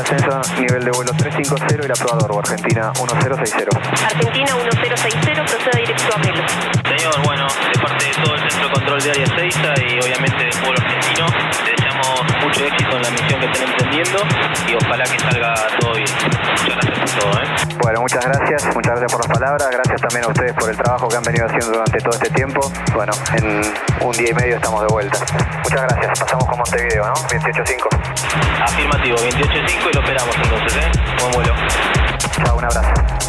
ascenso, nivel de vuelo 350 y la prueba de Argentina 1060. Argentina 1060, proceda directo a Melo. Señor, bueno, de parte de todo el Centro de Control de Área 6 y obviamente del mucho éxito en la misión que estén emprendiendo y ojalá que salga todo bien. Muchas gracias por todo. ¿eh? Bueno, muchas gracias, muchas gracias por las palabras, gracias también a ustedes por el trabajo que han venido haciendo durante todo este tiempo. Bueno, en un día y medio estamos de vuelta. Muchas gracias, pasamos con Montevideo, ¿no? 28.5. Afirmativo, 28.5 y lo esperamos entonces, ¿eh? Buen vuelo. Chao, un abrazo.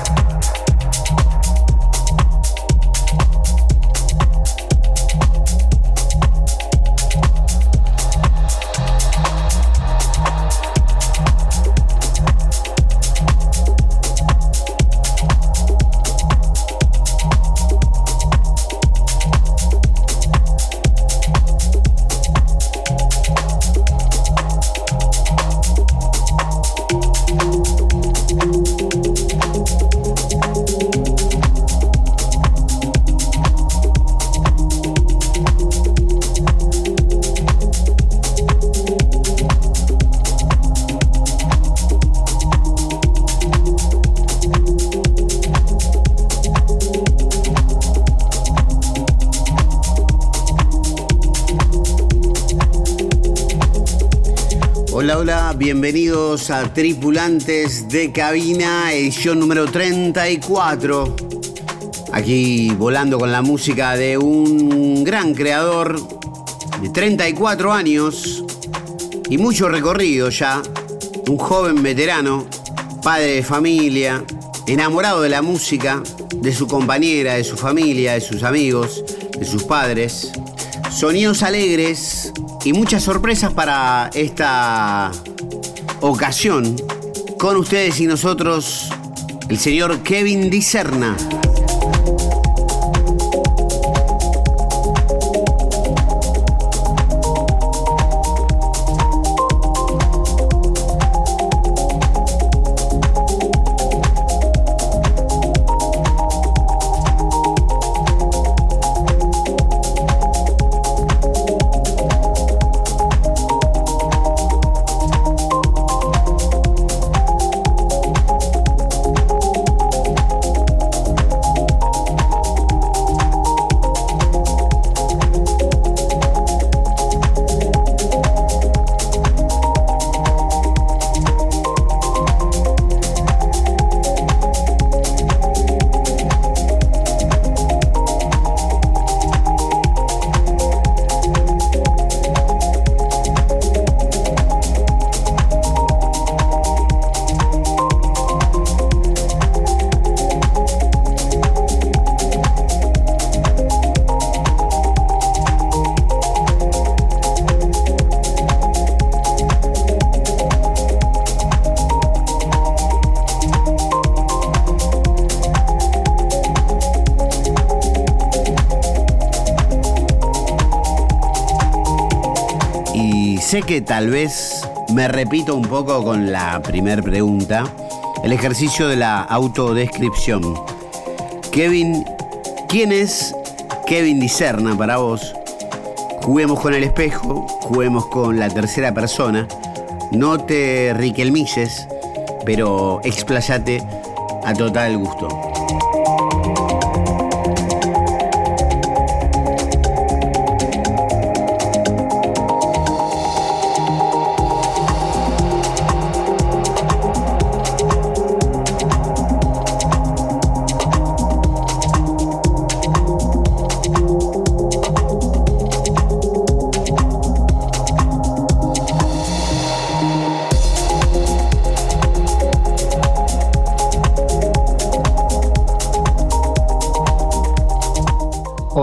Bienvenidos a Tripulantes de Cabina, edición número 34. Aquí volando con la música de un gran creador de 34 años y mucho recorrido ya. Un joven veterano, padre de familia, enamorado de la música, de su compañera, de su familia, de sus amigos, de sus padres. Sonidos alegres y muchas sorpresas para esta ocasión. Con ustedes y nosotros, el señor Kevin Dicerna. Y sé que tal vez me repito un poco con la primera pregunta, el ejercicio de la autodescripción. Kevin, ¿quién es Kevin Dicerna para vos? Juguemos con el espejo, juguemos con la tercera persona, no te riquelmilles, pero expláyate a total gusto.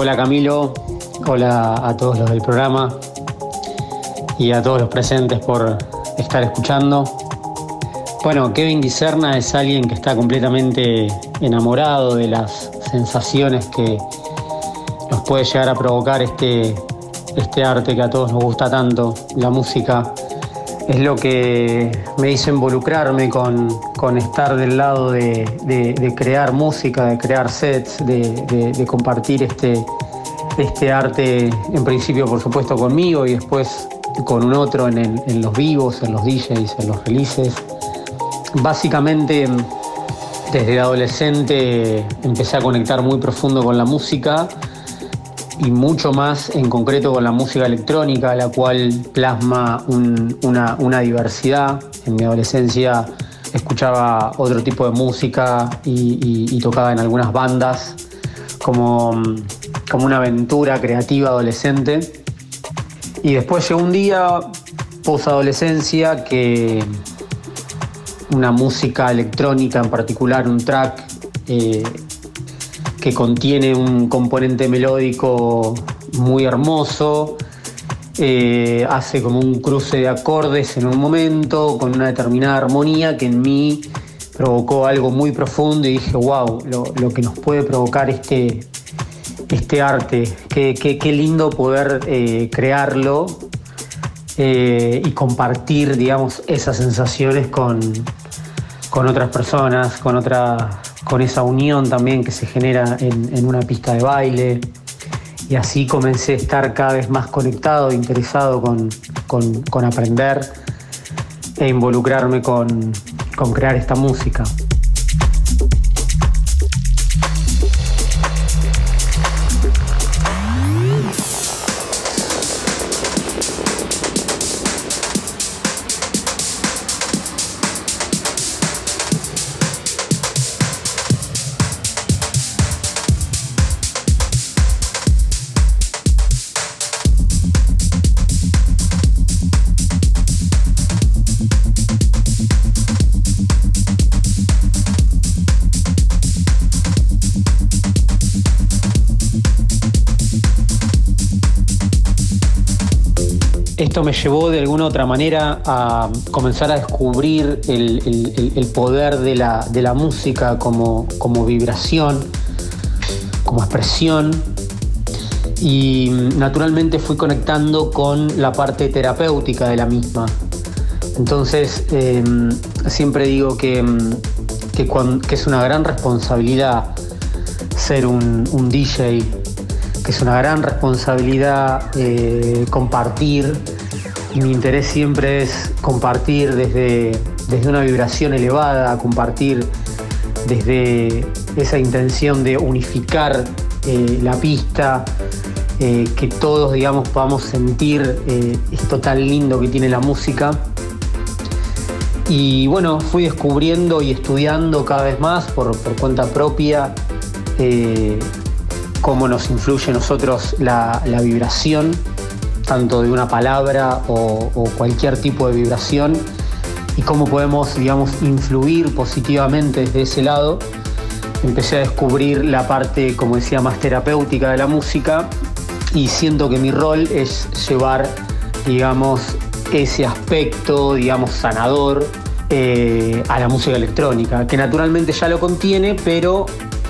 Hola Camilo, hola a todos los del programa y a todos los presentes por estar escuchando. Bueno, Kevin Dicerna es alguien que está completamente enamorado de las sensaciones que nos puede llegar a provocar este, este arte que a todos nos gusta tanto, la música. Es lo que me hizo involucrarme con, con estar del lado de, de- crear música, de crear sets, de compartir este, este arte, en principio por supuesto conmigo y después con un otro en, los vivos, en los DJs, en los releases. Básicamente, desde adolescente empecé a conectar muy profundo con la música y mucho más en concreto con la música electrónica, la cual plasma una, diversidad. En mi adolescencia escuchaba otro tipo de música y, tocaba en algunas bandas como, como una aventura creativa adolescente. Y después llegó un día, post-adolescencia, que una música electrónica en particular, un track eh, que contiene un componente melódico muy hermoso, eh, hace como un cruce de acordes en un momento, con una determinada armonía que en mí provocó algo muy profundo y dije, wow, lo, que nos puede provocar este, este arte, qué, lindo poder eh, crearlo eh, y compartir, digamos, esas sensaciones con, con otras personas, con otra, con esa unión también que se genera en, una pista de baile. Y así comencé a estar cada vez más conectado, interesado con, con aprender e involucrarme con, crear esta música. Me llevó de alguna otra manera a comenzar a descubrir el, poder de la, música como, vibración, como expresión. Y naturalmente fui conectando con la parte terapéutica de la misma. Entonces, em, siempre digo que, es una gran responsabilidad ser un, DJ, que es una gran responsabilidad eh, compartir mi interés siempre es compartir desde, desde una vibración elevada, compartir desde esa intención de unificar eh, la pista, eh, que todos, digamos, podamos sentir eh, esto tan lindo que tiene la música. Y bueno, fui descubriendo y estudiando cada vez más por, cuenta propia cómo nos influye a nosotros la, la vibración tanto de una palabra o, cualquier tipo de vibración y cómo podemos, digamos, influir positivamente desde ese lado. Empecé a descubrir la parte, como decía, más terapéutica de la música y siento que mi rol es llevar, digamos, ese aspecto, digamos, sanador eh, a la música electrónica, que naturalmente ya lo contiene, pero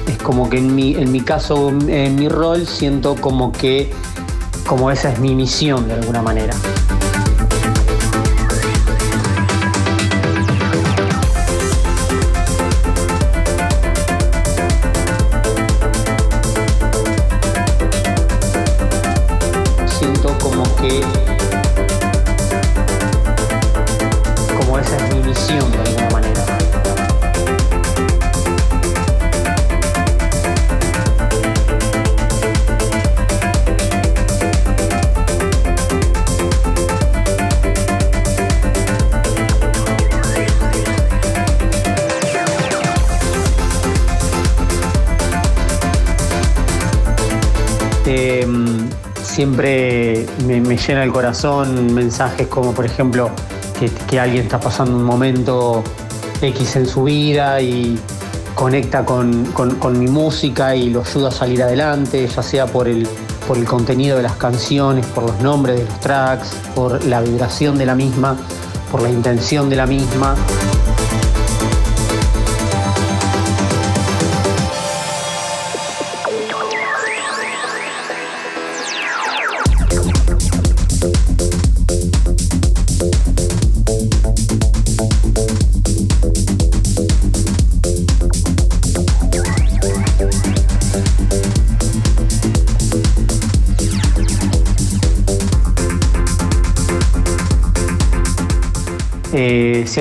es como que en mi, en mi caso, en mi rol, siento como que como esa es mi misión de alguna manera. Siempre me, llena el corazón mensajes como por ejemplo que, alguien está pasando un momento X en su vida y conecta con, mi música y lo ayuda a salir adelante, ya sea por el, por el contenido de las canciones, por los nombres de los tracks, por la vibración de la misma, por la intención de la misma.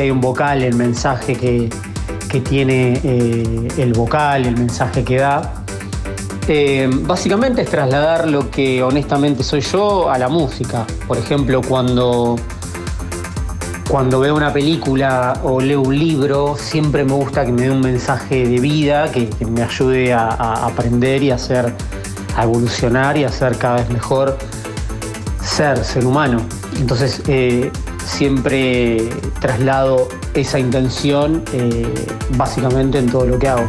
Hay un vocal, el mensaje que, tiene eh, el vocal, el mensaje que da. Eh, básicamente es trasladar lo que honestamente soy yo a la música. Por ejemplo, cuando, cuando veo una película o leo un libro, siempre me gusta que me dé un mensaje de vida que, me ayude a, aprender y a, hacer, a evolucionar y a ser cada vez mejor ser, ser humano. Entonces, siempre traslado esa intención eh, básicamente en todo lo que hago.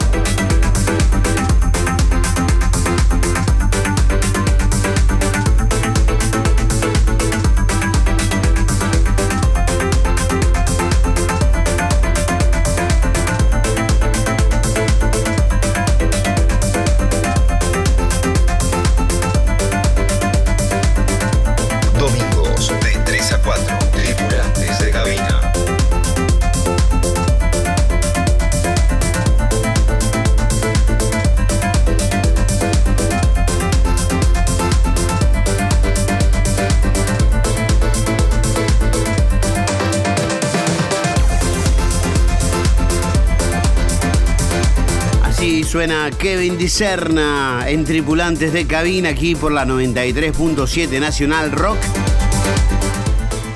Suena Kevin Dicerna en Tripulantes de Cabina aquí por la 93.7 Nacional Rock.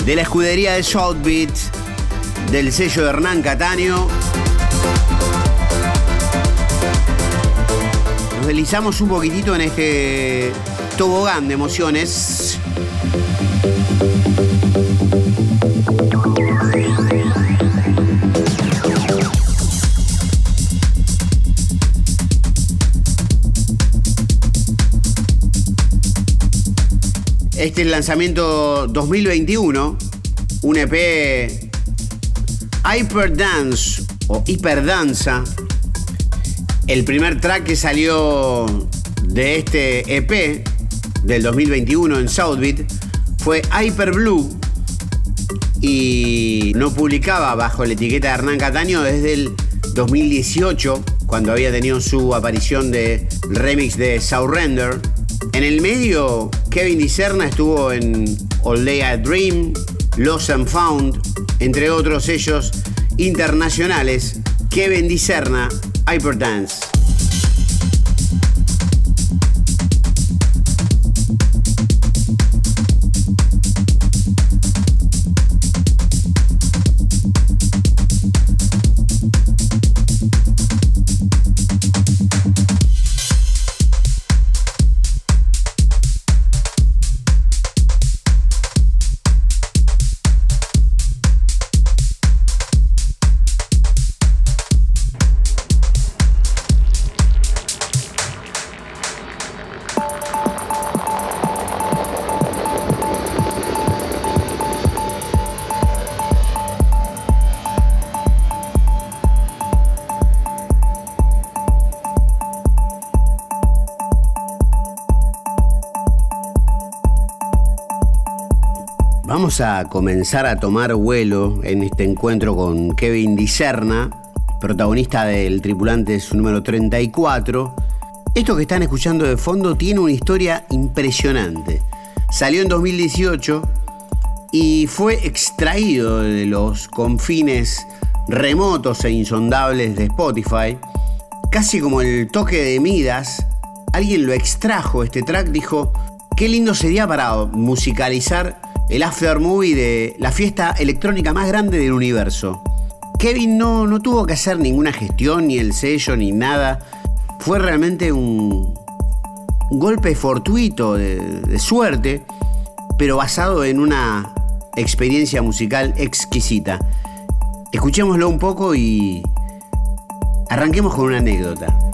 De la escudería de Southbeat, del sello de Hernán Cataño. Nos deslizamos un poquitito en este tobogán de emociones. Este es el lanzamiento 2021, un EP Hyperdance o Hiperdanza. El primer track que salió de este EP del 2021 en Southbeat fue Hyper Blue y no publicaba bajo la etiqueta de Hernán Cataño desde el 2018 cuando había tenido su aparición de remix de Surrender en el medio, Kevin Dicerna estuvo en All Day a Dream, Lost and Found, entre otros sellos internacionales. Kevin Dicerna, Hyperdance. Vamos a comenzar a tomar vuelo en este encuentro con Kevin Dicerna, protagonista del Tripulantes número 34. Esto que están escuchando de fondo tiene una historia impresionante. Salió en 2018 y fue extraído de los confines remotos e insondables de Spotify. Casi como el toque de Midas, alguien lo extrajo este track, dijo, qué lindo sería para musicalizar el after movie de la fiesta electrónica más grande del universo. Kevin no, no tuvo que hacer ninguna gestión, ni el sello, ni nada. Fue realmente un, golpe fortuito de suerte, pero basado en una experiencia musical exquisita. Escuchémoslo un poco y arranquemos con una anécdota.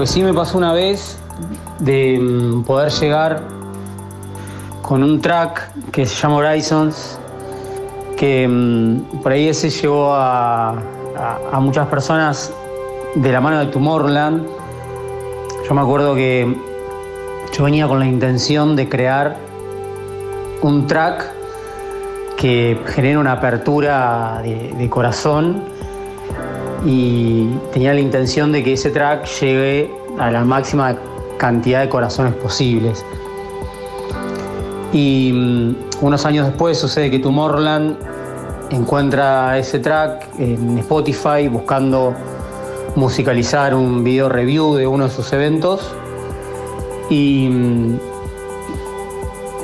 Que sí me pasó una vez de mm, poder llegar con un track que se llama Horizons, que mm, por ahí ese llevó a, a muchas personas de la mano de Tomorrowland. Yo me acuerdo que yo venía con la intención de crear un track que genere una apertura de, corazón y tenía la intención de que ese track llegue a la máxima cantidad de corazones posibles. Y mm, unos años después sucede que Tomorrowland encuentra ese track en Spotify buscando musicalizar un video review de uno de sus eventos. Y mm,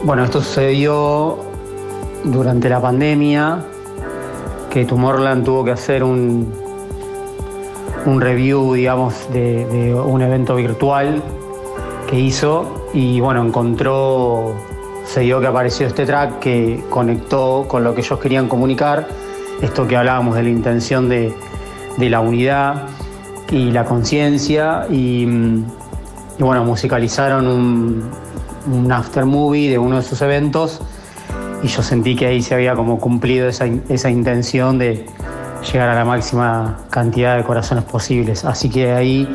bueno, esto sucedió durante la pandemia, que Tomorrowland tuvo que hacer un, un review, digamos, de, un evento virtual que hizo y bueno, encontró, se dio que apareció este track que conectó con lo que ellos querían comunicar, esto que hablábamos de la intención de, la unidad y la conciencia y, bueno, musicalizaron un, un after movie de uno de sus eventos y yo sentí que ahí se había como cumplido esa, esa intención de llegar a la máxima cantidad de corazones posibles. Así que ahí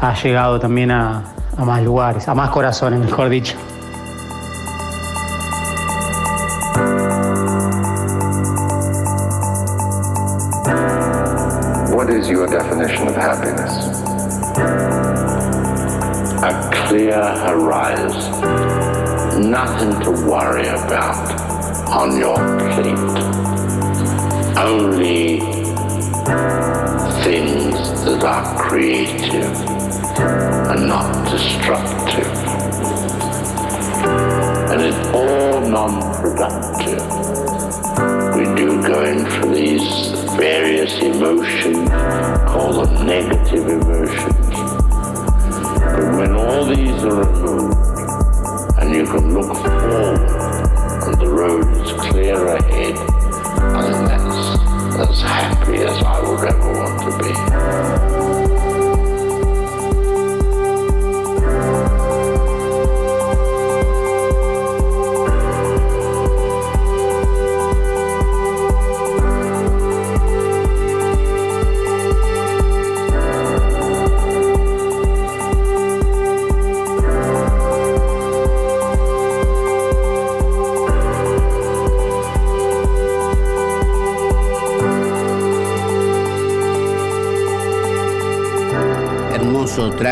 ha llegado también a, a más lugares, a más corazones, mejor dicho. Destructive. And it's all non-productive. We do go in for these various emotions, call them negative emotions. But when all these are removed and you can look forward and the road is clear ahead, I think that's as happy as I would ever want to be.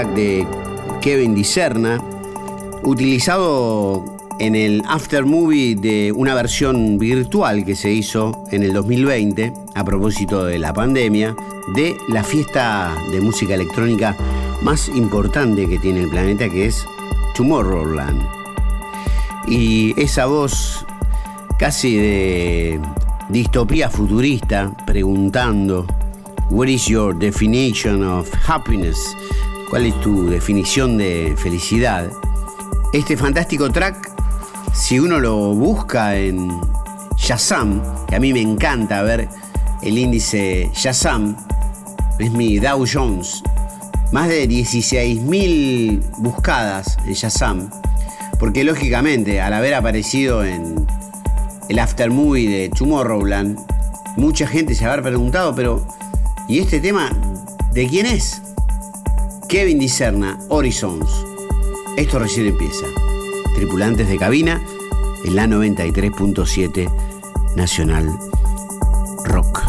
De Kevin Dicerna, utilizado en el after movie de una versión virtual que se hizo en el 2020 a propósito de la pandemia de la fiesta de música electrónica más importante que tiene el planeta que es Tomorrowland. Y esa voz casi de distopía futurista preguntando What is your definition of happiness? ¿Cuál es tu definición de felicidad? Este fantástico track, si uno lo busca en Shazam, que a mí me encanta ver el índice Shazam, es mi Dow Jones, más de 16.000 buscadas en Shazam, porque lógicamente al haber aparecido en el after movie de Tomorrowland, mucha gente se habrá preguntado, pero ¿y este tema de quién es? Kevin Dicerna, Horizons. Esto recién empieza. Tripulantes de cabina en la 93.7 Nacional Rock.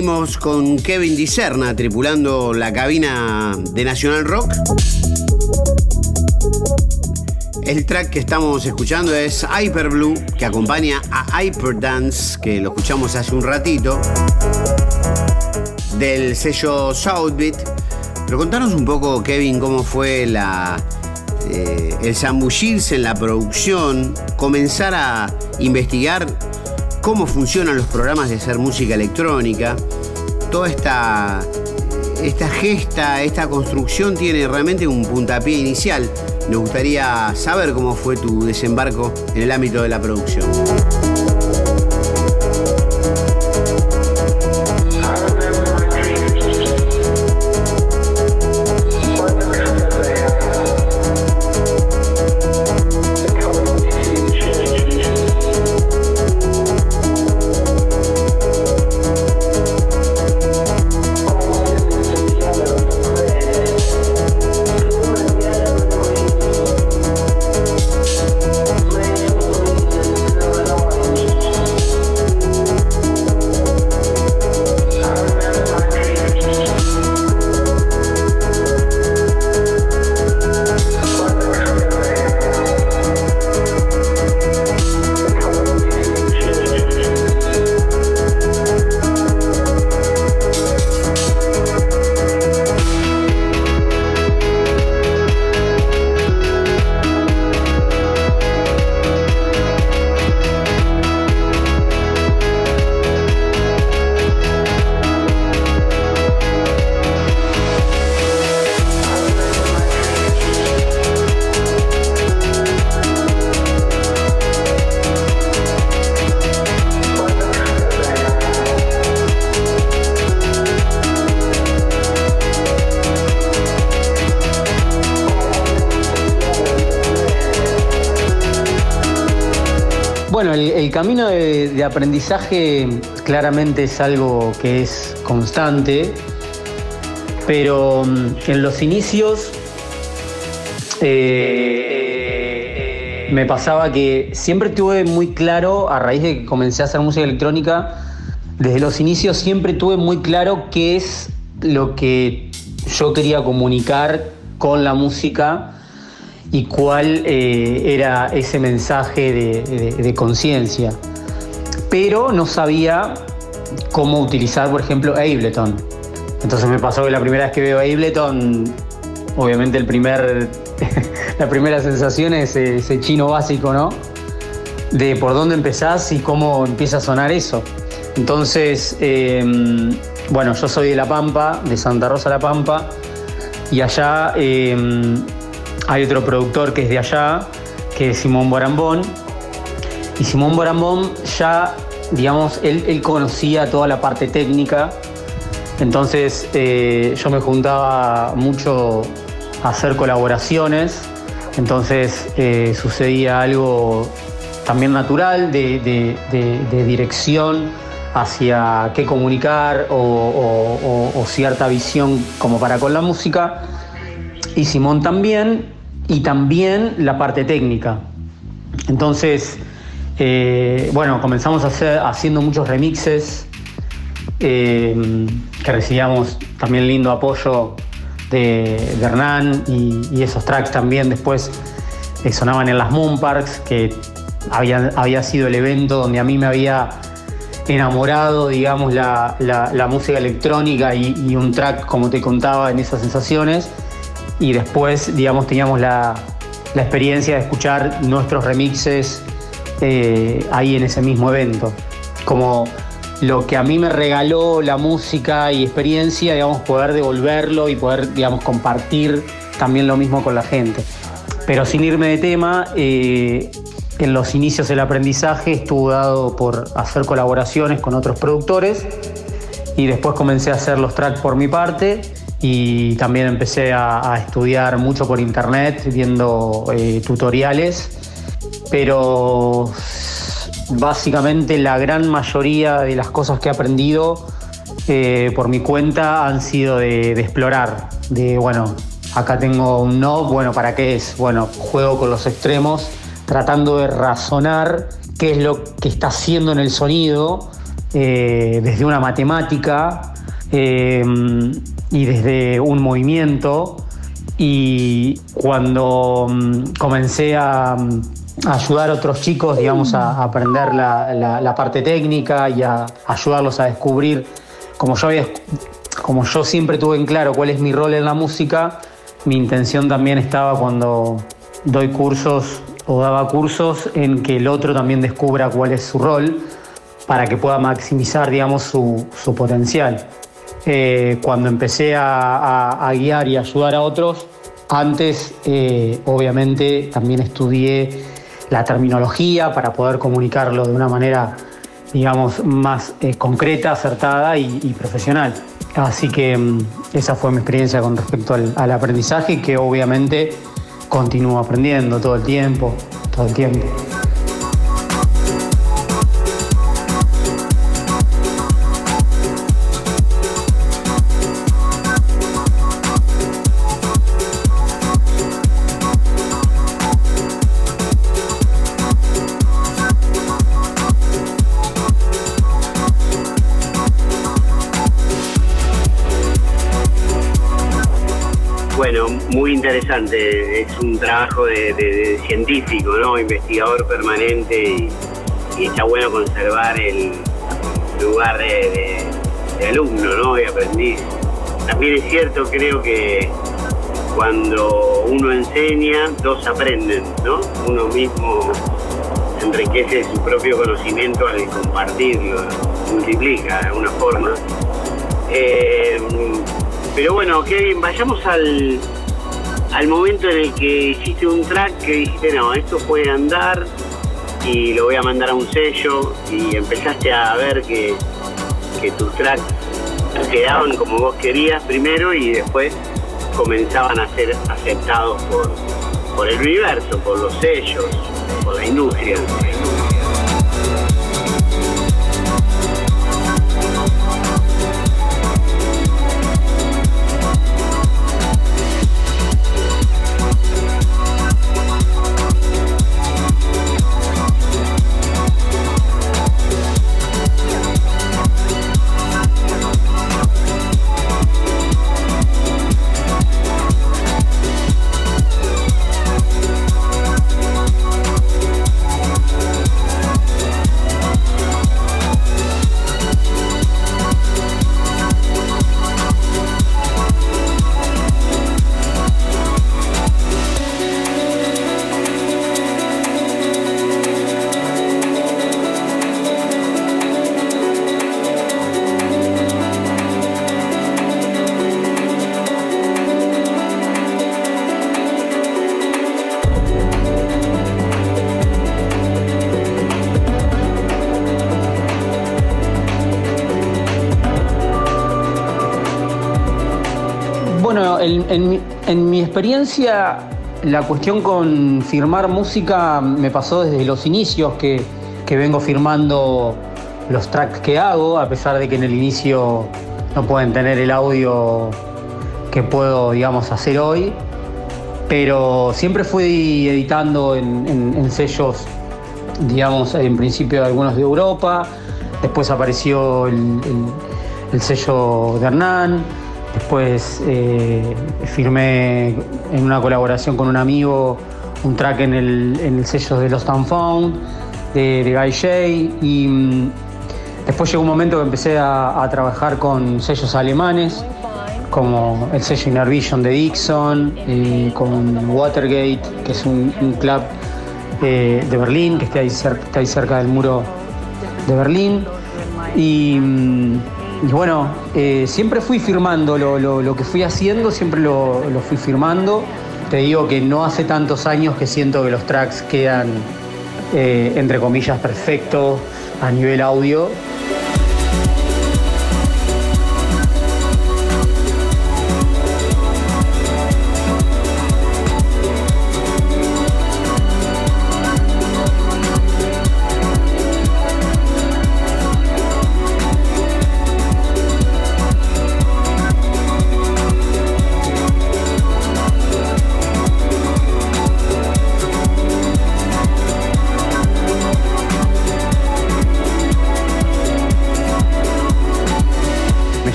Seguimos con Kevin Dicerna tripulando la cabina de Nacional Rock. El track que estamos escuchando es Hyperblue, que acompaña a Hyperdance, que lo escuchamos hace un ratito, del sello Southbeat. Pero contanos un poco, Kevin, cómo fue la, eh, el zambullirse en la producción, comenzar a investigar cómo funcionan los programas de hacer música electrónica. Toda esta, esta gesta, esta construcción tiene realmente un puntapié inicial. Nos gustaría saber cómo fue tu desembarco en el ámbito de la producción. El, camino de, aprendizaje claramente es algo que es constante, pero mm, en los inicios eh, me pasaba que siempre tuve muy claro, a raíz de que comencé a hacer música electrónica, desde los inicios siempre tuve muy claro qué es lo que yo quería comunicar con la música y cuál eh, era ese mensaje de, conciencia. Pero no sabía cómo utilizar, por ejemplo, Ableton. Entonces me pasó que la primera vez que veo Ableton, obviamente el primer, la primera sensación es ese chino básico, ¿no? De por dónde empezás y cómo empieza a sonar eso. Entonces, eh, bueno, yo soy de La Pampa, de Santa Rosa La Pampa, y allá eh, hay otro productor que es de allá, que es Simón Borambón. Y Simón Borambón ya, digamos, él, conocía toda la parte técnica. Entonces eh, yo me juntaba mucho a hacer colaboraciones. Entonces eh, sucedía algo también natural de, dirección hacia qué comunicar o cierta visión como para con la música. Y Simón también, y también la parte técnica. Entonces, eh, bueno, comenzamos haciendo muchos remixes, eh, que recibíamos también lindo apoyo de, Hernán y, esos tracks también después eh, sonaban en las Moon Parks, que había, había sido el evento donde a mí me había enamorado, digamos, la música electrónica y, y un track, como te contaba, en esas sensaciones. Y después, digamos, teníamos la, la experiencia de escuchar nuestros remixes eh, ahí en ese mismo evento. Como lo que a mí me regaló la música y experiencia, digamos, poder devolverlo y poder, digamos, compartir también lo mismo con la gente. Pero sin irme de tema, eh, en los inicios del aprendizaje estuvo dado por hacer colaboraciones con otros productores y después comencé a hacer los tracks por mi parte y también empecé a, estudiar mucho por internet, viendo eh, tutoriales, pero básicamente la gran mayoría de las cosas que he aprendido eh, por mi cuenta han sido de, explorar, de bueno, acá tengo un no, bueno, ¿para qué es? Bueno, juego con los extremos, tratando de razonar qué es lo que está haciendo en el sonido eh, desde una matemática y desde un movimiento. Y cuando mm, comencé a, ayudar a otros chicos, digamos, a, aprender la, parte técnica y a ayudarlos a descubrir, como yo, había, como yo siempre tuve en claro cuál es mi rol en la música, mi intención también estaba cuando doy cursos o daba cursos en que el otro también descubra cuál es su rol para que pueda maximizar, digamos, su, potencial. Eh, cuando empecé a, guiar y ayudar a otros, antes, eh, obviamente, también estudié la terminología para poder comunicarlo de una manera, digamos, más eh, concreta, acertada y, profesional. Así que mm, esa fue mi experiencia con respecto al, al aprendizaje, que obviamente continúo aprendiendo todo el tiempo, todo el tiempo. Interesante, es un trabajo de, científico, ¿no? investigador permanente y, está bueno conservar el lugar de, alumno ¿no? y aprendiz. También es cierto, creo que cuando uno enseña, dos aprenden, ¿no? Uno mismo enriquece su propio conocimiento al compartirlo, multiplica de alguna forma. Eh, pero bueno, Kevin, vayamos al, al momento en el que hiciste un track que dijiste, no, esto puede andar y lo voy a mandar a un sello y empezaste a ver que, tus tracks quedaban como vos querías primero y después comenzaban a ser aceptados por, por el universo, por los sellos, por la industria. En, mi experiencia, la cuestión con firmar música me pasó desde los inicios que, vengo firmando los tracks que hago, a pesar de que en el inicio no pueden tener el audio que puedo, digamos, hacer hoy. Pero siempre fui editando en, sellos, digamos, en principio algunos de Europa, después apareció el, el sello de Hernán, Después eh, firmé en una colaboración con un amigo un track en el, sello de Lost and Found, de, Guy J. Y mm, después llegó un momento que empecé a, trabajar con sellos alemanes, como el sello Inner Vision de Dixon, con Watergate, que es un, club eh, de Berlín, que está ahí, cerca, ahí cerca del muro de Berlín. Y. Mm, y bueno, eh, siempre fui firmando lo, que fui haciendo, siempre lo, fui firmando. Te digo que no hace tantos años que siento que los tracks quedan, eh, entre comillas, perfectos a nivel audio.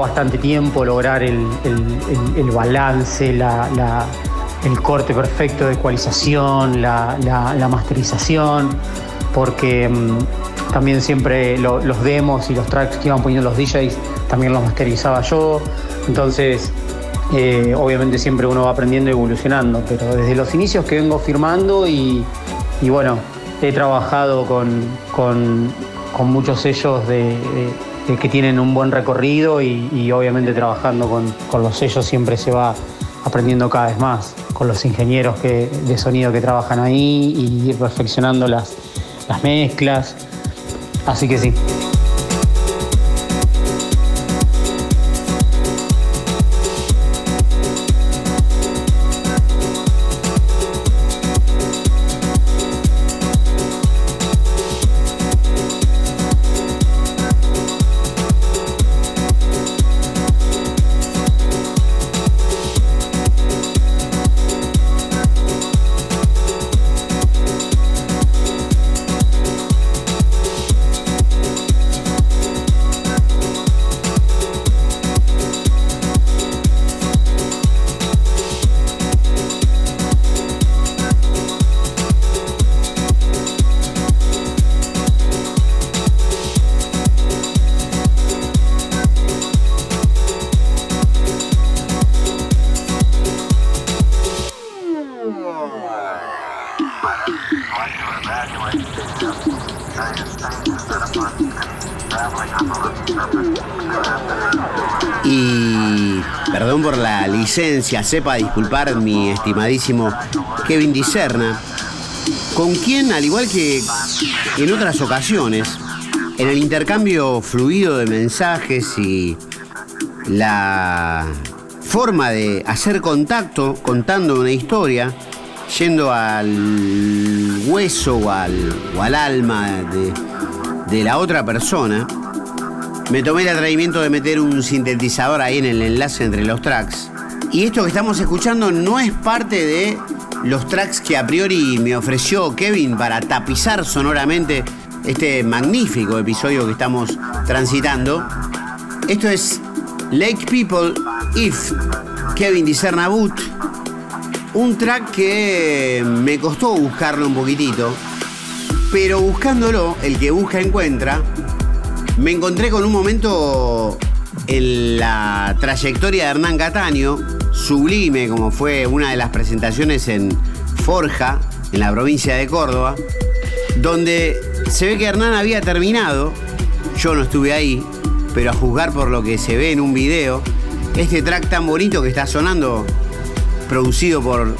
Bastante tiempo lograr el, balance, el corte perfecto de ecualización, la, masterización, porque mm, también siempre los demos y los tracks que iban poniendo los DJs también los masterizaba yo. Entonces, eh, obviamente siempre uno va aprendiendo y evolucionando, pero desde los inicios que vengo firmando y, bueno, he trabajado con, muchos sellos de, que tienen un buen recorrido y, obviamente trabajando con, los sellos siempre se va aprendiendo cada vez más, con los ingenieros de sonido que trabajan ahí y ir perfeccionando las, las mezclas. Así que sí. Y perdón por la licencia, sepa disculpar mi estimadísimo Kevin Dicerna, con quien, al igual que en otras ocasiones, en el intercambio fluido de mensajes y la forma de hacer contacto contando una historia, yendo al hueso o al, o al alma de, de la otra persona, me tomé el atrevimiento de meter un sintetizador ahí en el enlace entre los tracks. Y esto que estamos escuchando no es parte de los tracks que a priori me ofreció Kevin para tapizar sonoramente este magnífico episodio que estamos transitando. Esto es Lake People If Kevin Discernabut. Un track que me costó buscarlo un poquitito, pero buscándolo, el que busca encuentra. Me encontré con un momento en la trayectoria de Hernán Cataño, sublime como fue una de las presentaciones en Forja, en la provincia de Córdoba, donde se ve que Hernán había terminado, yo no estuve ahí, pero a juzgar por lo que se ve en un video, este track tan bonito que está sonando, producido por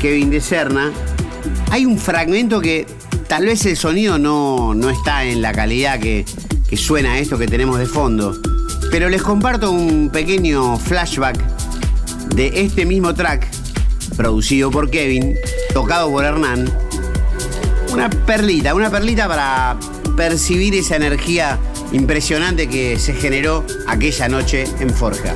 Kevin de Serna, hay un fragmento que tal vez el sonido no, no está en la calidad que, que suena esto que tenemos de fondo. Pero les comparto un pequeño flashback de este mismo track, producido por Kevin, tocado por Hernán. Una perlita, una perlita para percibir esa energía impresionante que se generó aquella noche en Forja.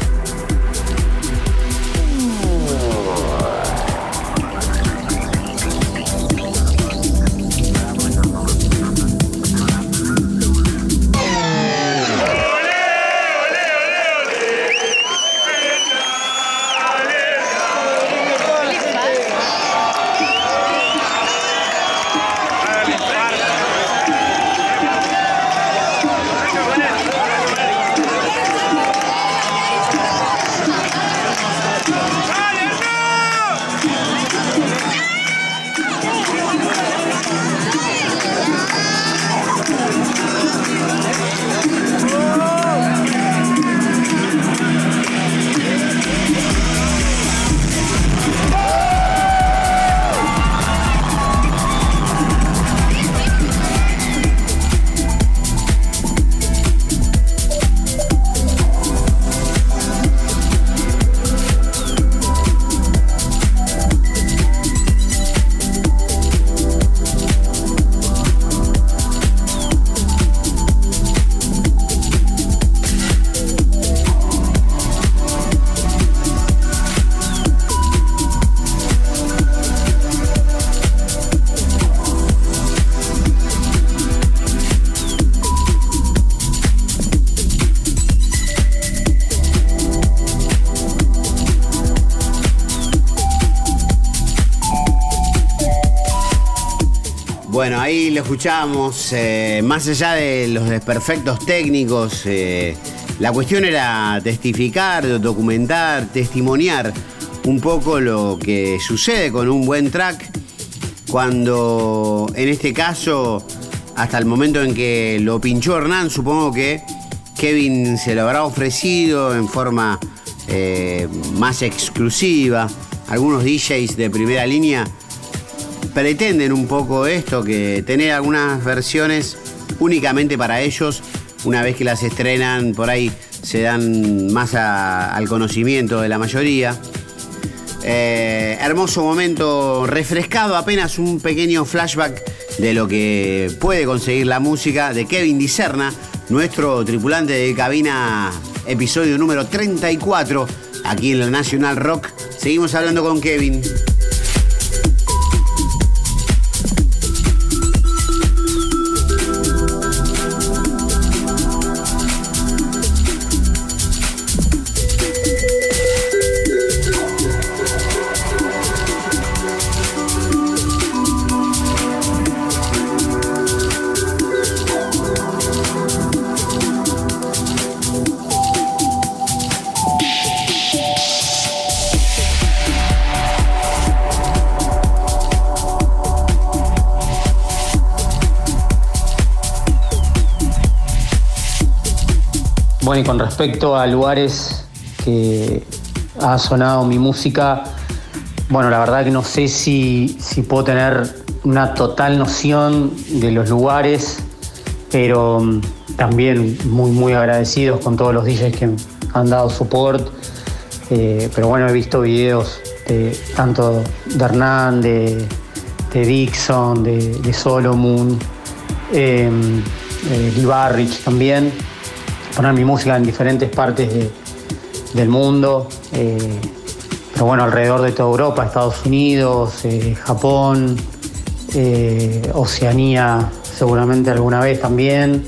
Lo escuchamos. eh, más allá de los desperfectos técnicos, eh, la cuestión era testificar, documentar, testimoniar un poco lo que sucede con un buen track cuando en este caso, hasta el momento en que lo pinchó Hernán, supongo que Kevin se lo habrá ofrecido en forma eh, más exclusiva. Algunos DJs de primera línea pretenden un poco esto, que tener algunas versiones únicamente para ellos, una vez que las estrenan por ahí se dan más al conocimiento de la mayoría. Eh, hermoso momento refrescado, apenas un pequeño flashback de lo que puede conseguir la música de Kevin Dicerna, nuestro tripulante de cabina, episodio número 34, aquí en la National Rock. Seguimos hablando con Kevin. Y con respecto a lugares que ha sonado mi música, bueno, la verdad que no sé si, si puedo tener una total noción de los lugares, pero mm, también muy, muy agradecidos con todos los DJs que han dado support. Eh, pero bueno, he visto videos de, tanto de Hernán, de, Dixon, de, de Solomon, eh, eh, Barrich también poner mi música en diferentes partes de- del mundo, eh, pero bueno, alrededor de toda Europa, Estados Unidos, eh, Japón, eh, Oceanía, seguramente alguna vez también.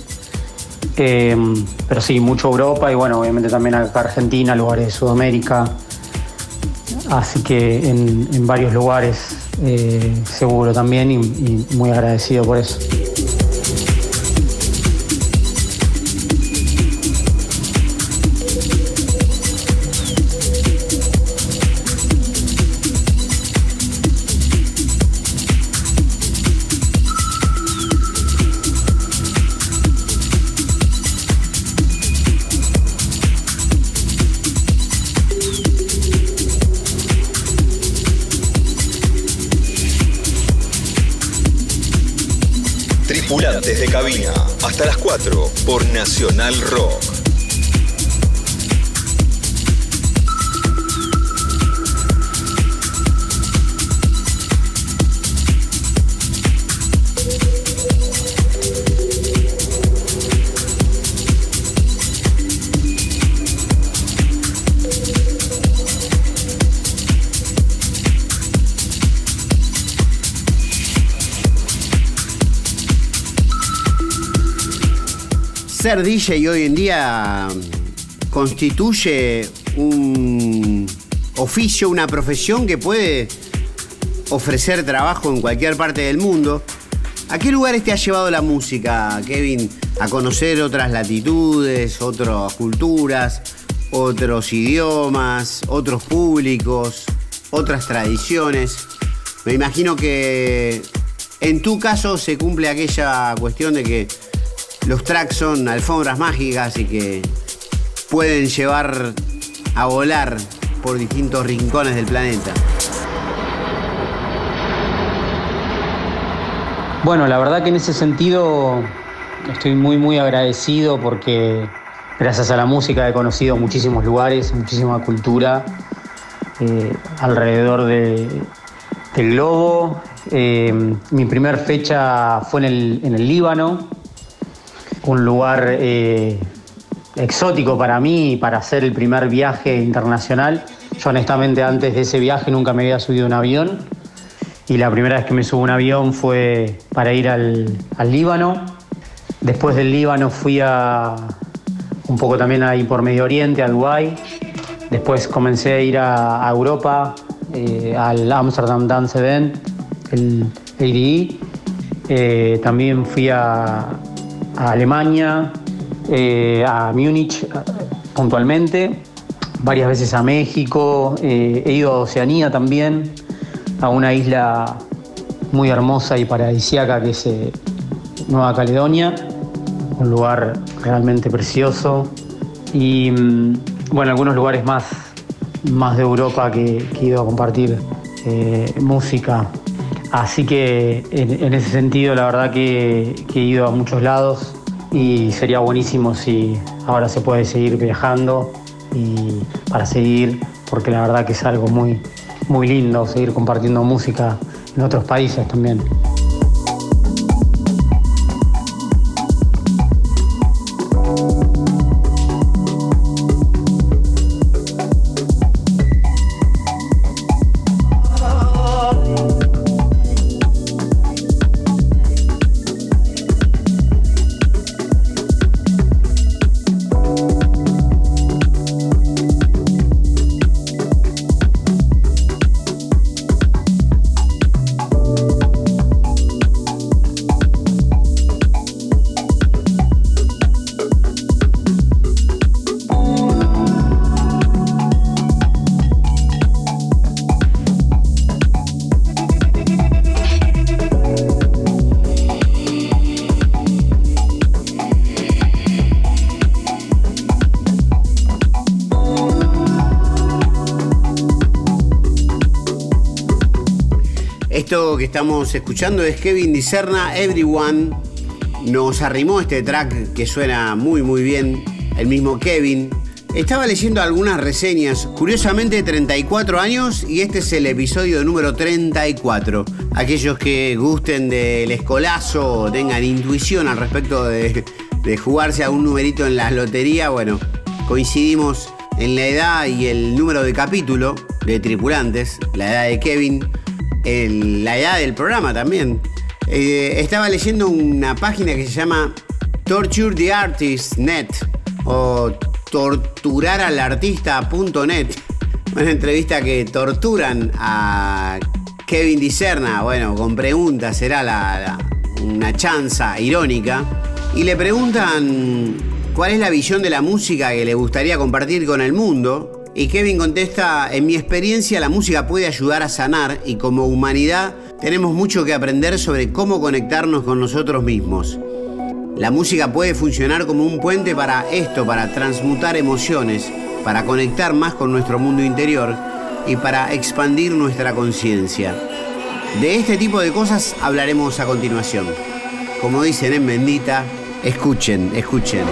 Pero sí, mucho Europa y bueno, obviamente también acá Argentina, lugares de Sudamérica. Así que en, varios lugares seguro también y muy agradecido por eso. Nacional Rock. Ser DJ hoy en día constituye un oficio, una profesión que puede ofrecer trabajo en cualquier parte del mundo. ¿A qué lugares te ha llevado la música, Kevin? A conocer otras latitudes, otras culturas, otros idiomas, otros públicos, otras tradiciones. Me imagino que en tu caso se cumple aquella cuestión de que los tracks son alfombras mágicas y que pueden llevar a volar por distintos rincones del planeta. Bueno, la verdad que en ese sentido estoy muy muy agradecido porque gracias a la música he conocido muchísimos lugares, muchísima cultura eh, alrededor de- del globo. Eh, mi primer fecha fue en el, en el Líbano, un lugar eh, exótico para mí para hacer el primer viaje internacional. Yo honestamente antes de ese viaje nunca me había subido un avión y la primera vez que me subo un avión fue para ir al, al Líbano. Después del Líbano fui a un poco también ahí por Medio Oriente, a Dubái. Después comencé a ir a, Europa, eh, al Amsterdam Dance Event, el ADE. Eh, también fui a, a Alemania, eh, a Múnich puntualmente, varias veces a México, eh, he ido a Oceanía también, a una isla muy hermosa y paradisíaca que es eh, Nueva Caledonia, un lugar realmente precioso. Y mm, bueno, algunos lugares más, más de Europa que, que he ido a compartir eh, música. Así que en, ese sentido, la verdad que, que he ido a muchos lados y sería buenísimo si ahora se puede seguir viajando y para seguir, porque la verdad que es algo muy, muy lindo seguir compartiendo música en otros países también. Que estamos escuchando es Kevin Dicerna, Everyone. Nos arrimó este track que suena muy muy bien. El mismo Kevin. Estaba leyendo algunas reseñas, curiosamente 34 años y este es el episodio número 34. Aquellos que gusten del escolazo, tengan intuición al respecto de, de jugarse a un numerito en la lotería, bueno, coincidimos en la edad y el número de capítulo de tripulantes, la edad de Kevin, el- la edad del programa también. Eh, estaba leyendo una página que se llama Torture the Artist Net o torturaralartista.net. Una entrevista que torturan a Kevin Dicerna, bueno, con preguntas, será la- una chanza irónica. Y le preguntan cuál es la visión de la música que le gustaría compartir con el mundo. Y Kevin contesta, en mi experiencia la música puede ayudar a sanar y como humanidad tenemos mucho que aprender sobre cómo conectarnos con nosotros mismos. La música puede funcionar como un puente para esto, para transmutar emociones, para conectar más con nuestro mundo interior y para expandir nuestra conciencia. De este tipo de cosas hablaremos a continuación. Como dicen en Bendita, escuchen, escuchen.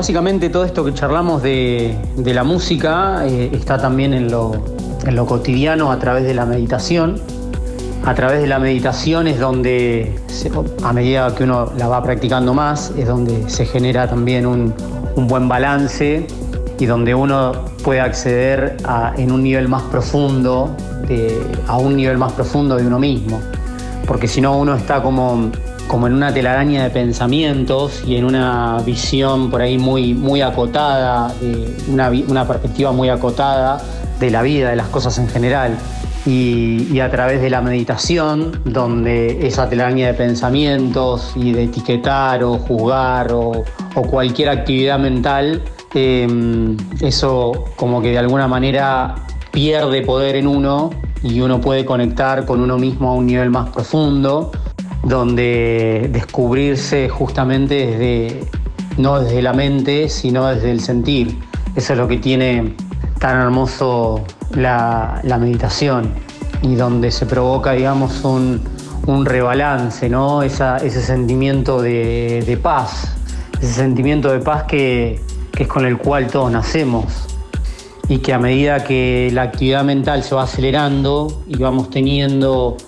Básicamente todo esto que charlamos de, la música eh, está también en lo, cotidiano a través de la meditación. A través de la meditación es donde, a medida que uno la va practicando más, es donde se genera también un, buen balance y donde uno puede acceder en un nivel más profundo, a un nivel más profundo de uno mismo porque si no uno está como, como en una telaraña de pensamientos y en una visión por ahí muy, muy acotada, una, una perspectiva muy acotada de la vida, de las cosas en general. Y, a través de la meditación, donde esa telaraña de pensamientos y de etiquetar o juzgar o, cualquier actividad mental, eh, eso como que de alguna manera pierde poder en uno y uno puede conectar con uno mismo a un nivel más profundo, donde descubrirse justamente desde, no desde la mente, sino desde el sentir. Eso es lo que tiene tan hermoso la, la meditación y donde se provoca, digamos, un, un rebalance, ¿no? ese sentimiento de, paz, ese sentimiento de paz que, es con el cual todos nacemos y que a medida que la actividad mental se va acelerando y vamos teniendo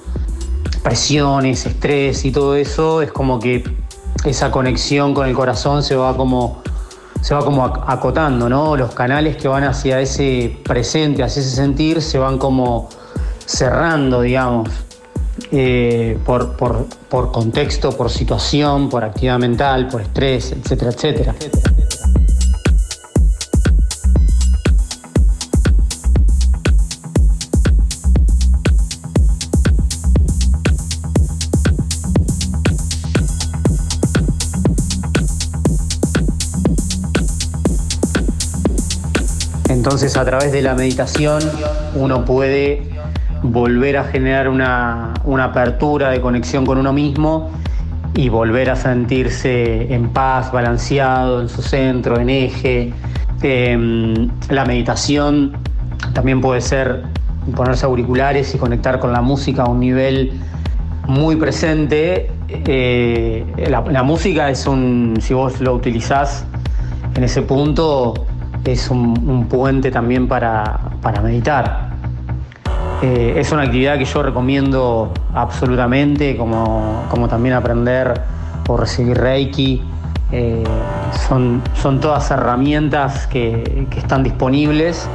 presiones, estrés y todo eso, es como que esa conexión con el corazón se va como se va como acotando, ¿no? Los canales que van hacia ese presente, hacia ese sentir, se van como cerrando, digamos. Eh, por, por, contexto, por situación, por actividad mental, por estrés, etcétera, etcétera. Entonces a través de la meditación uno puede volver a generar una, apertura de conexión con uno mismo y volver a sentirse en paz, balanceado, en su centro, en eje. Em, la meditación también puede ser ponerse auriculares y conectar con la música a un nivel muy presente. Eh, la, música es un, si vos lo utilizás en ese punto, es un, puente también para meditar. Eh, es una actividad que yo recomiendo absolutamente, como, también aprender o recibir Reiki. Eh, son, son todas herramientas que, están disponibles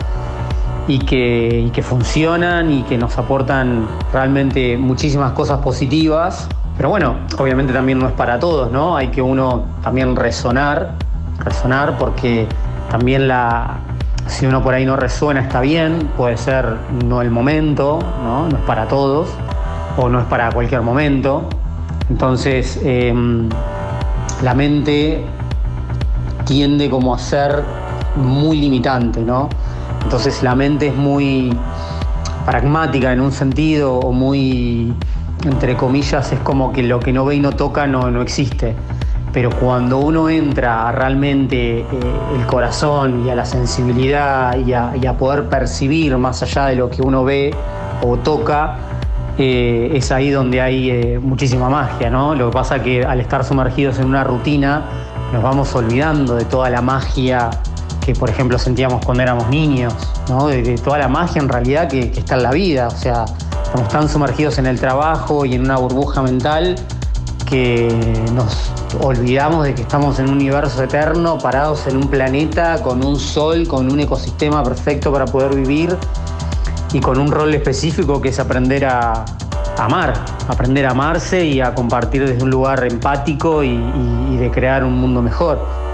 y que, que, funcionan y que nos aportan realmente muchísimas cosas positivas. Pero bueno, obviamente también no es para todos, ¿no? Hay que uno también resonar, resonar porque también la, si uno por ahí no resuena está bien, puede ser no el momento, no, es para todos o no es para cualquier momento. Entonces em, la mente tiende como a ser muy limitante, ¿no? Entonces la mente es muy pragmática en un sentido o muy, entre comillas, es como que lo que no ve y no toca no, no existe pero cuando uno entra realmente eh, el corazón y a la sensibilidad y a, poder percibir más allá de lo que uno ve o toca, eh, es ahí donde hay eh, muchísima magia, ¿no? Lo que pasa que al estar sumergidos en una rutina nos vamos olvidando de toda la magia que, por ejemplo, sentíamos cuando éramos niños, ¿no? De, toda la magia en realidad que, que está en la vida, o sea, estamos tan sumergidos en el trabajo y en una burbuja mental que nos olvidamos de que estamos en un universo eterno, parados en un planeta, con un sol, con un ecosistema perfecto para poder vivir y con un rol específico que es aprender a amar, aprender a amarse y a compartir desde un lugar empático y, y de crear un mundo mejor.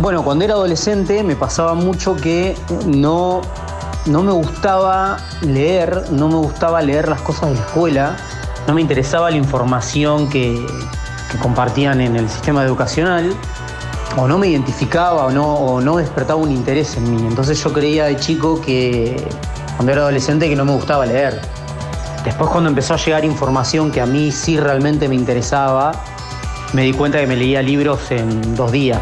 Bueno, cuando era adolescente me pasaba mucho que no, no me gustaba leer, no me gustaba leer las cosas de la escuela, no me interesaba la información que compartían en el sistema educacional o no me identificaba o no, o no despertaba un interés en mí. Entonces yo creía de chico que cuando era adolescente que no me gustaba leer. Después cuando empezó a llegar información que a mí sí realmente me interesaba, me di cuenta que me leía libros en dos días.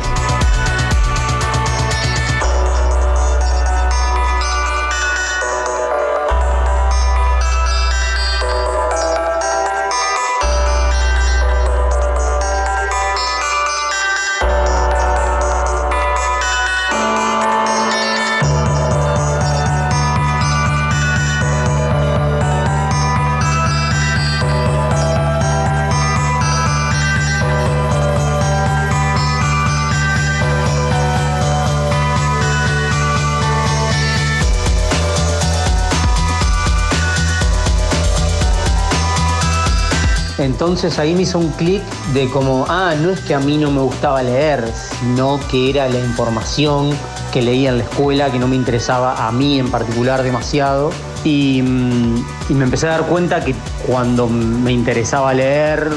Entonces ahí me hizo un clic de como, ah, no es que a mí no me gustaba leer, sino que era la información que leía en la escuela que no me interesaba a mí en particular demasiado y, mm, me empecé a dar cuenta que cuando me interesaba leer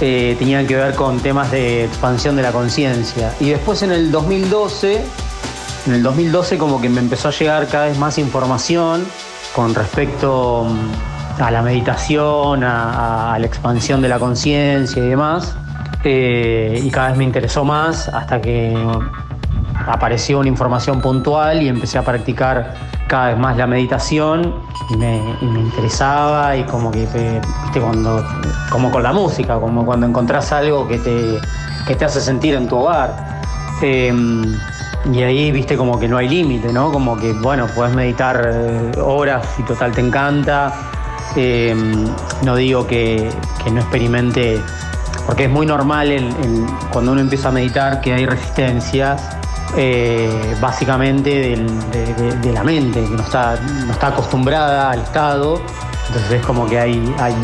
eh, tenían que ver con temas de expansión de la conciencia. Y después en el 2012, en el 2012 como que me empezó a llegar cada vez más información con respecto mm, a la meditación, a, la expansión de la conciencia y demás. Eh, y cada vez me interesó más hasta que apareció una información puntual y empecé a practicar cada vez más la meditación y me, interesaba y como que, te- viste, cuando, como con la música, como cuando encontrás algo que te, que te hace sentir en tu hogar. Eh, y ahí, viste, como que no hay límite, ¿no? Como que, bueno, puedes meditar eh, horas y total te encanta. Eh, no digo que, no experimente, porque es muy normal cuando uno empieza a meditar que hay resistencias, eh, básicamente de, la mente, que no está, no está acostumbrada al estado. Entonces es como que hay, hay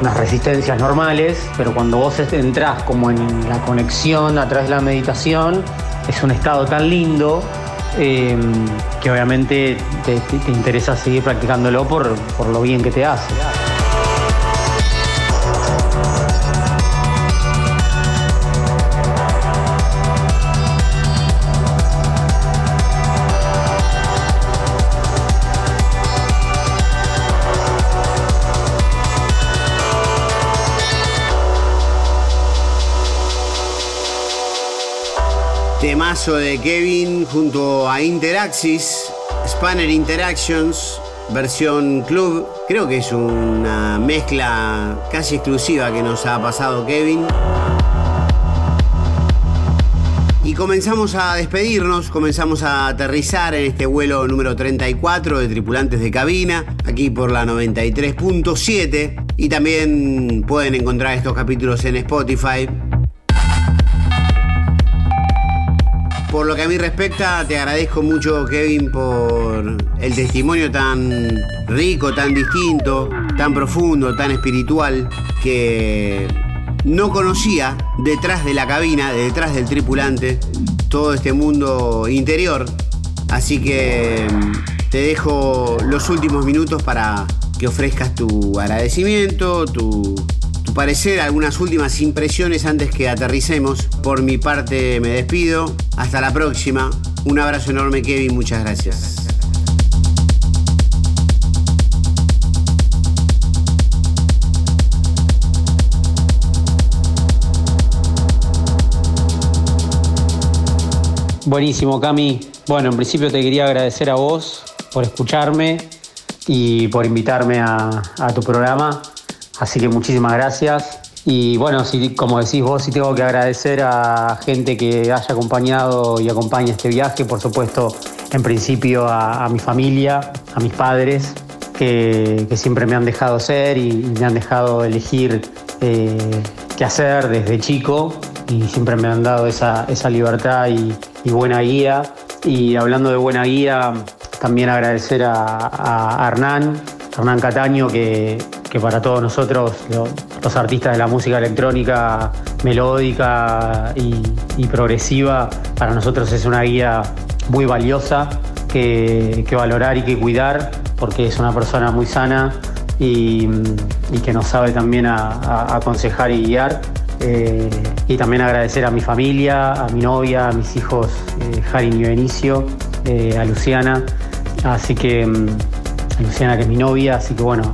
unas resistencias normales, pero cuando vos entras como en la conexión a través de la meditación, es un estado tan lindo eh, que obviamente te, te- te interesa seguir practicándolo por, por lo bien que te hace. De Kevin junto a Interaxis, Spanner Interactions, versión club. Creo que es una mezcla casi exclusiva que nos ha pasado Kevin. Y comenzamos a despedirnos, comenzamos a aterrizar en este vuelo número 34 de tripulantes de cabina, aquí por la 93.7. Y también pueden encontrar estos capítulos en Spotify, Por lo que a mí respecta, te agradezco mucho, Kevin, por el testimonio tan rico, tan distinto, tan profundo, tan espiritual, que no conocía detrás de la cabina, detrás del tripulante, todo este mundo interior. Así que mm, te dejo los últimos minutos para que ofrezcas tu agradecimiento, tu, parecer, algunas últimas impresiones antes que aterricemos. Por mi parte me despido. Hasta la próxima. Un abrazo enorme Kevin, muchas gracias. Buenísimo, Cami. Bueno, en principio te quería agradecer a vos por escucharme y por invitarme a tu programa. Así que muchísimas gracias. Y bueno, si, como decís vos, sí tengo que agradecer a gente que haya acompañado y acompaña este viaje. Por supuesto, en principio a, mi familia, a mis padres, que, siempre me han dejado ser y, me han dejado elegir eh, qué hacer desde chico y siempre me han dado esa, libertad y, y buena guía. Y hablando de buena guía, también agradecer a, a Hernán, Hernán Cataño, que, que para todos nosotros, lo- los artistas de la música electrónica melódica y, progresiva, para nosotros es una guía muy valiosa que, valorar y que cuidar, porque es una persona muy sana y, que nos sabe también aconsejar y guiar. Eh, y también agradecer a mi familia, a mi novia, a mis hijos eh, y Benicio, eh, a Luciana. Así que, mm, Luciana que es mi novia, así que bueno,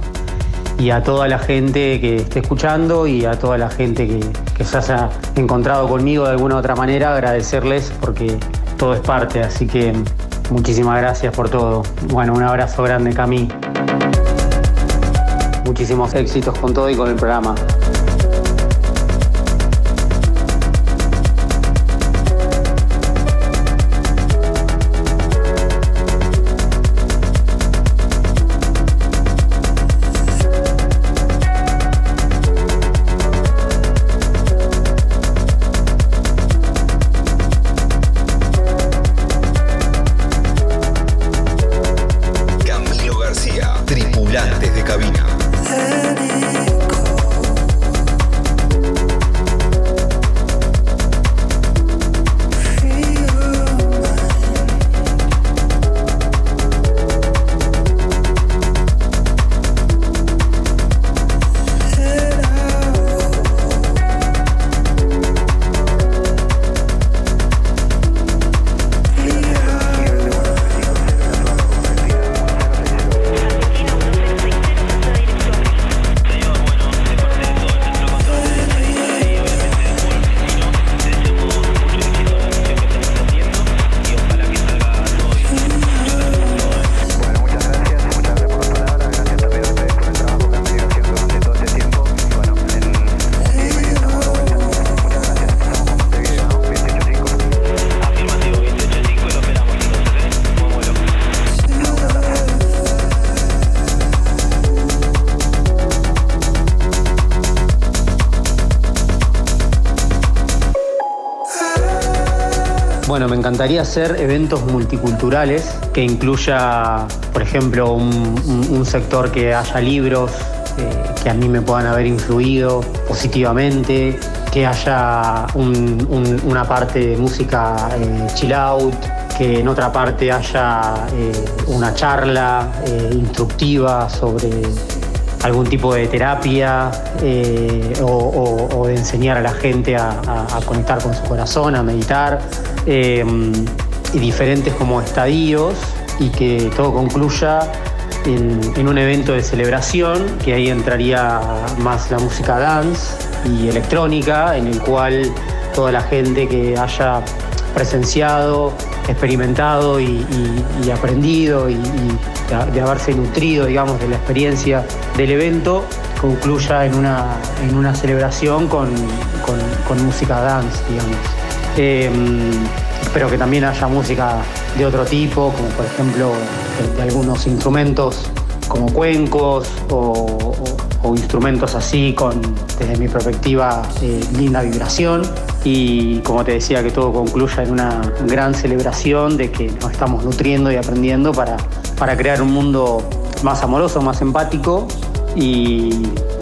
y a toda la gente que esté escuchando y a toda la gente que, se haya encontrado conmigo de alguna u otra manera, agradecerles porque todo es parte, así que muchísimas gracias por todo. Bueno, un abrazo grande, Cami. Muchísimos éxitos con todo y con el programa. Encantaría hacer eventos multiculturales que incluya, por ejemplo, un, sector que haya libros eh, que a mí me puedan haber influido positivamente, que haya una parte de música eh, chill out, que en otra parte haya eh, una charla instructiva sobre algún tipo de terapia o, de enseñar a la gente a, conectar con su corazón, a meditar y diferentes como estadios y que todo concluya en, un evento de celebración, que ahí entraría más la música dance y electrónica, en el cual toda la gente que haya presenciado, experimentado y, aprendido y, de, haberse nutrido, digamos, de la experiencia del evento, concluya en una, en una celebración con, música dance, digamos. Em, pero que también haya música de otro tipo, como por ejemplo de, algunos instrumentos como cuencos o, instrumentos así con, desde mi perspectiva, eh, linda vibración. Y como te decía, que todo concluya en una gran celebración de que nos estamos nutriendo y aprendiendo para, para crear un mundo más amoroso, más empático y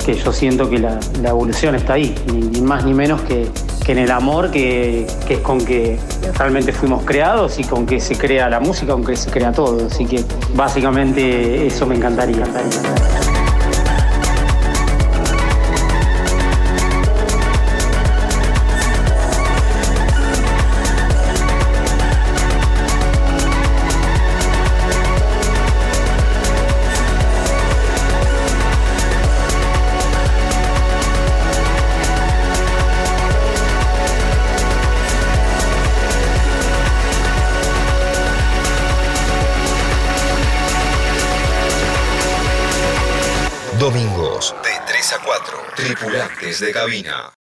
que yo siento que la, evolución está ahí, ni más ni menos que, en el amor que, es con que realmente fuimos creados y con que se crea la música, con que se crea todo. Así que básicamente eso me encantaría. 3 a 4. Tripulantes de cabina.